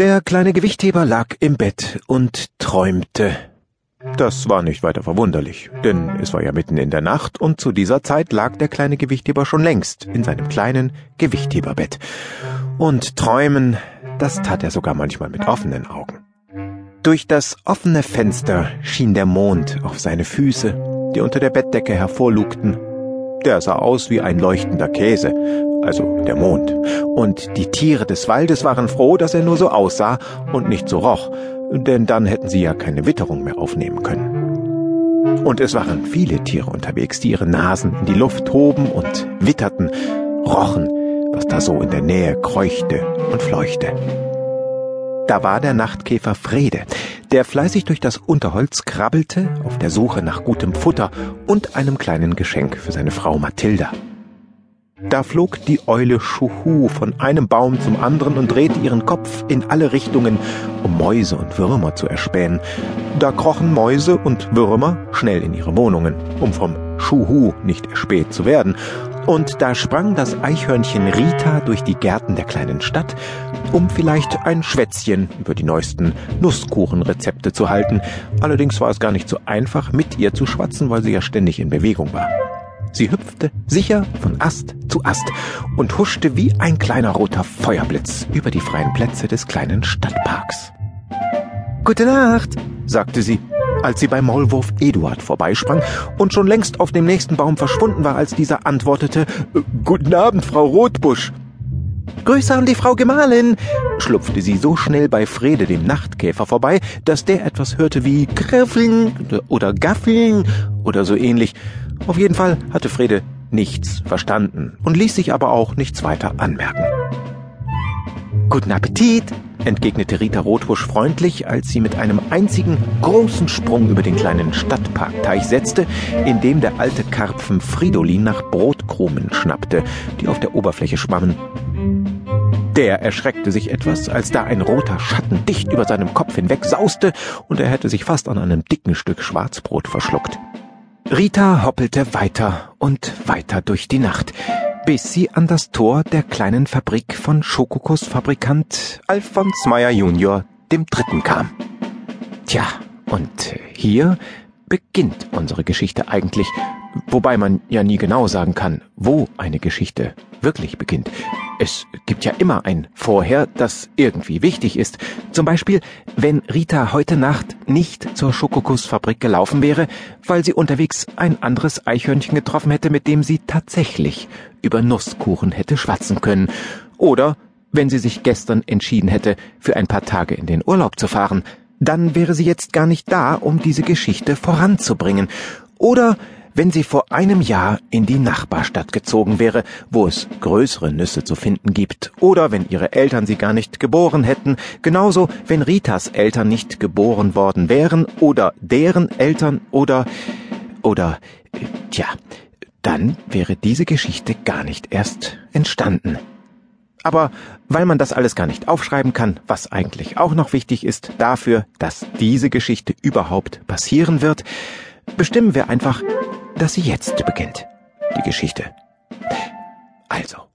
Der kleine Gewichtheber lag im Bett und träumte. Das war nicht weiter verwunderlich, denn es war ja mitten in der Nacht und zu dieser Zeit lag der kleine Gewichtheber schon längst in seinem kleinen Gewichtheberbett. Und träumen, das tat er sogar manchmal mit offenen Augen. Durch das offene Fenster schien der Mond auf seine Füße, die unter der Bettdecke hervorlugten. Der sah aus wie ein leuchtender Käse, also der Mond. Und die Tiere des Waldes waren froh, dass er nur so aussah und nicht so roch, denn dann hätten sie ja keine Witterung mehr aufnehmen können. Und es waren viele Tiere unterwegs, die ihre Nasen in die Luft hoben und witterten, rochen, was da so in der Nähe kreuchte und fleuchte. Da war der Nachtkäfer Frede, der fleißig durch das Unterholz krabbelte, auf der Suche nach gutem Futter und einem kleinen Geschenk für seine Frau Mathilda. Da flog die Eule Schuhu von einem Baum zum anderen und drehte ihren Kopf in alle Richtungen, um Mäuse und Würmer zu erspähen. Da krochen Mäuse und Würmer schnell in ihre Wohnungen, um vom Schuhu nicht erspäht zu werden. Und da sprang das Eichhörnchen Rita durch die Gärten der kleinen Stadt, um vielleicht ein Schwätzchen über die neuesten Nusskuchenrezepte zu halten. Allerdings war es gar nicht so einfach, mit ihr zu schwatzen, weil sie ja ständig in Bewegung war. Sie hüpfte sicher von Ast zu Ast und huschte wie ein kleiner roter Feuerblitz über die freien Plätze des kleinen Stadtparks. Gute Nacht, sagte sie, als sie bei Maulwurf Eduard vorbeisprang und schon längst auf dem nächsten Baum verschwunden war, als dieser antwortete Guten Abend, Frau Rotbusch. Grüße an die Frau Gemahlin, schlupfte sie so schnell bei Frede dem Nachtkäfer vorbei, dass der etwas hörte wie Griffeln oder Gaffeln oder so ähnlich auf jeden Fall hatte Frede nichts verstanden und ließ sich aber auch nichts weiter anmerken. Guten Appetit, entgegnete Rita Rotbusch freundlich, als sie mit einem einzigen großen Sprung über den kleinen Stadtparkteich setzte, in dem der alte Karpfen Fridolin nach Brotkrumen schnappte, die auf der Oberfläche schwammen. Der erschreckte sich etwas, als da ein roter Schatten dicht über seinem Kopf hinweg sauste und er hätte sich fast an einem dicken Stück Schwarzbrot verschluckt. Rita hoppelte weiter und weiter durch die Nacht, bis sie an das Tor der kleinen Fabrik von Schokokos-Fabrikant Alfons Meyer Junior dem Dritten kam. Tja, und hier beginnt unsere Geschichte eigentlich, wobei man ja nie genau sagen kann, wo eine Geschichte wirklich beginnt. Es gibt ja immer ein Vorher, das irgendwie wichtig ist. Zum Beispiel, wenn Rita heute Nacht nicht zur Schokokussfabrik gelaufen wäre, weil sie unterwegs ein anderes Eichhörnchen getroffen hätte, mit dem sie tatsächlich über Nusskuchen hätte schwatzen können. Oder wenn sie sich gestern entschieden hätte, für ein paar Tage in den Urlaub zu fahren, dann wäre sie jetzt gar nicht da, um diese Geschichte voranzubringen. Oder wenn sie vor einem Jahr in die Nachbarstadt gezogen wäre, wo es größere Nüsse zu finden gibt, oder wenn ihre Eltern sie gar nicht geboren hätten, genauso wenn Ritas Eltern nicht geboren worden wären, oder deren Eltern, oder, oder, tja, dann wäre diese Geschichte gar nicht erst entstanden. Aber weil man das alles gar nicht aufschreiben kann, was eigentlich auch noch wichtig ist dafür, dass diese Geschichte überhaupt passieren wird, bestimmen wir einfach, dass sie jetzt beginnt, die Geschichte. Also.